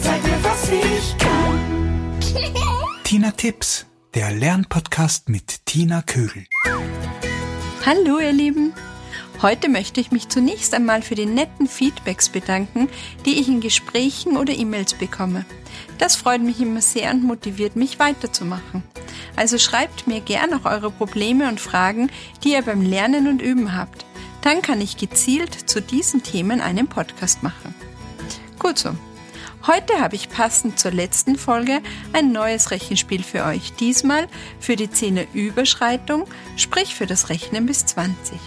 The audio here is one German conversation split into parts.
Zeig mir, was ich kann. Tina Tipps, der Lernpodcast mit Tina Kögel. Hallo, ihr Lieben. Heute möchte ich mich zunächst einmal für die netten Feedbacks bedanken, die ich in Gesprächen oder E-Mails bekomme. Das freut mich immer sehr und motiviert mich weiterzumachen. Also schreibt mir gern auch eure Probleme und Fragen, die ihr beim Lernen und Üben habt. Dann kann ich gezielt zu diesen Themen einen Podcast machen. Gut so. Heute habe ich passend zur letzten Folge ein neues Rechenspiel für euch. Diesmal für die Zehnerüberschreitung, sprich für das Rechnen bis 20.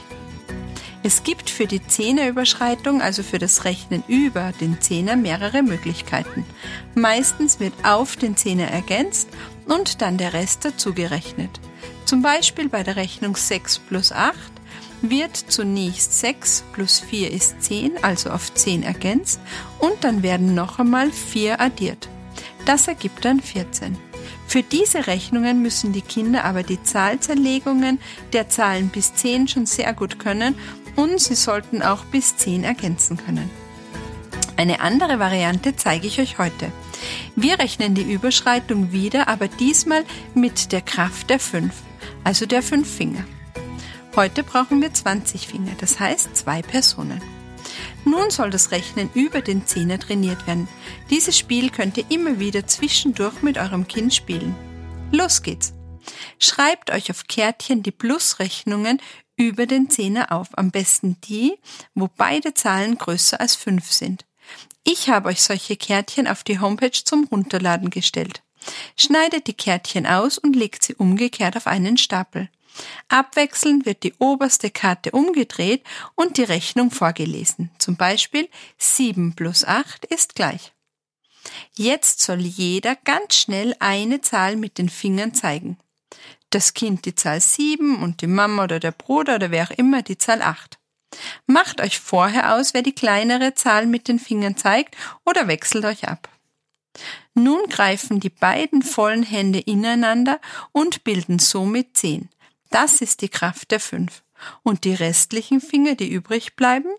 Es gibt für die Zehnerüberschreitung, also für das Rechnen über den Zehner, mehrere Möglichkeiten. Meistens wird auf den Zehner ergänzt und dann der Rest dazu gerechnet. Zum Beispiel bei der Rechnung 6 plus 8 wird zunächst 6 plus 4 ist 10, also auf 10 ergänzt, und dann werden noch einmal 4 addiert. Das ergibt dann 14. Für diese Rechnungen müssen die Kinder aber die Zahlzerlegungen der Zahlen bis 10 schon sehr gut können und sie sollten auch bis 10 ergänzen können. Eine andere Variante zeige ich euch heute. Wir rechnen die Überschreitung wieder, aber diesmal mit der Kraft der 5, also der 5 Finger. Heute brauchen wir 20 Finger, das heißt zwei Personen. Nun soll das Rechnen über den Zehner trainiert werden. Dieses Spiel könnt ihr immer wieder zwischendurch mit eurem Kind spielen. Los geht's! Schreibt euch auf Kärtchen die Plusrechnungen über den Zehner auf. Am besten die, wo beide Zahlen größer als 5 sind. Ich habe euch solche Kärtchen auf die Homepage zum Runterladen gestellt. Schneidet die Kärtchen aus und legt sie umgekehrt auf einen Stapel. Abwechselnd wird die oberste Karte umgedreht und die Rechnung vorgelesen. Zum Beispiel 7 plus 8 ist gleich. Jetzt soll jeder ganz schnell eine Zahl mit den Fingern zeigen. Das Kind die Zahl 7 und die Mama oder der Bruder oder wer auch immer die Zahl 8. Macht euch vorher aus, wer die kleinere Zahl mit den Fingern zeigt oder wechselt euch ab. Nun greifen die beiden vollen Hände ineinander und bilden somit 10. Das ist die Kraft der fünf. Und die restlichen Finger, die übrig bleiben,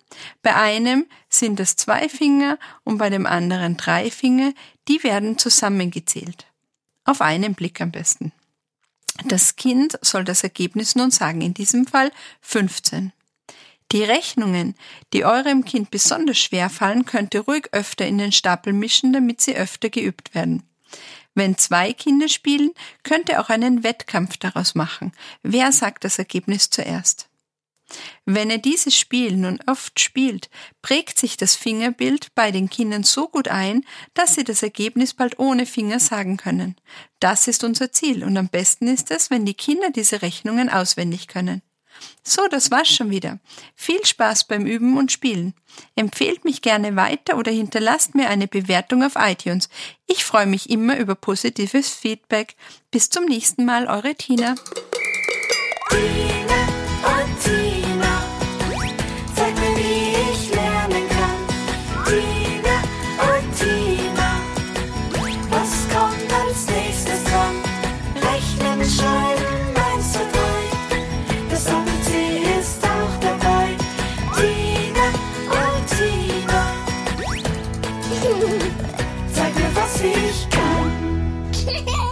bei einem sind es zwei Finger und bei dem anderen drei Finger, die werden zusammengezählt. Auf einen Blick am besten. Das Kind soll das Ergebnis nun sagen, in diesem Fall 15. Die Rechnungen, die eurem Kind besonders schwer fallen, könnt ihr ruhig öfter in den Stapel mischen, damit sie öfter geübt werden. Wenn zwei Kinder spielen, könnt ihr auch einen Wettkampf daraus machen. Wer sagt das Ergebnis zuerst? Wenn ihr dieses Spiel nun oft spielt, prägt sich das Fingerbild bei den Kindern so gut ein, dass sie das Ergebnis bald ohne Finger sagen können. Das ist unser Ziel und am besten ist es, wenn die Kinder diese Rechnungen auswendig können. So, das war's schon wieder. Viel Spaß beim Üben und Spielen. Empfehlt mich gerne weiter oder hinterlasst mir eine Bewertung auf iTunes. Ich freue mich immer über positives Feedback. Bis zum nächsten Mal, eure Tina. Zeig mir, was ich kann.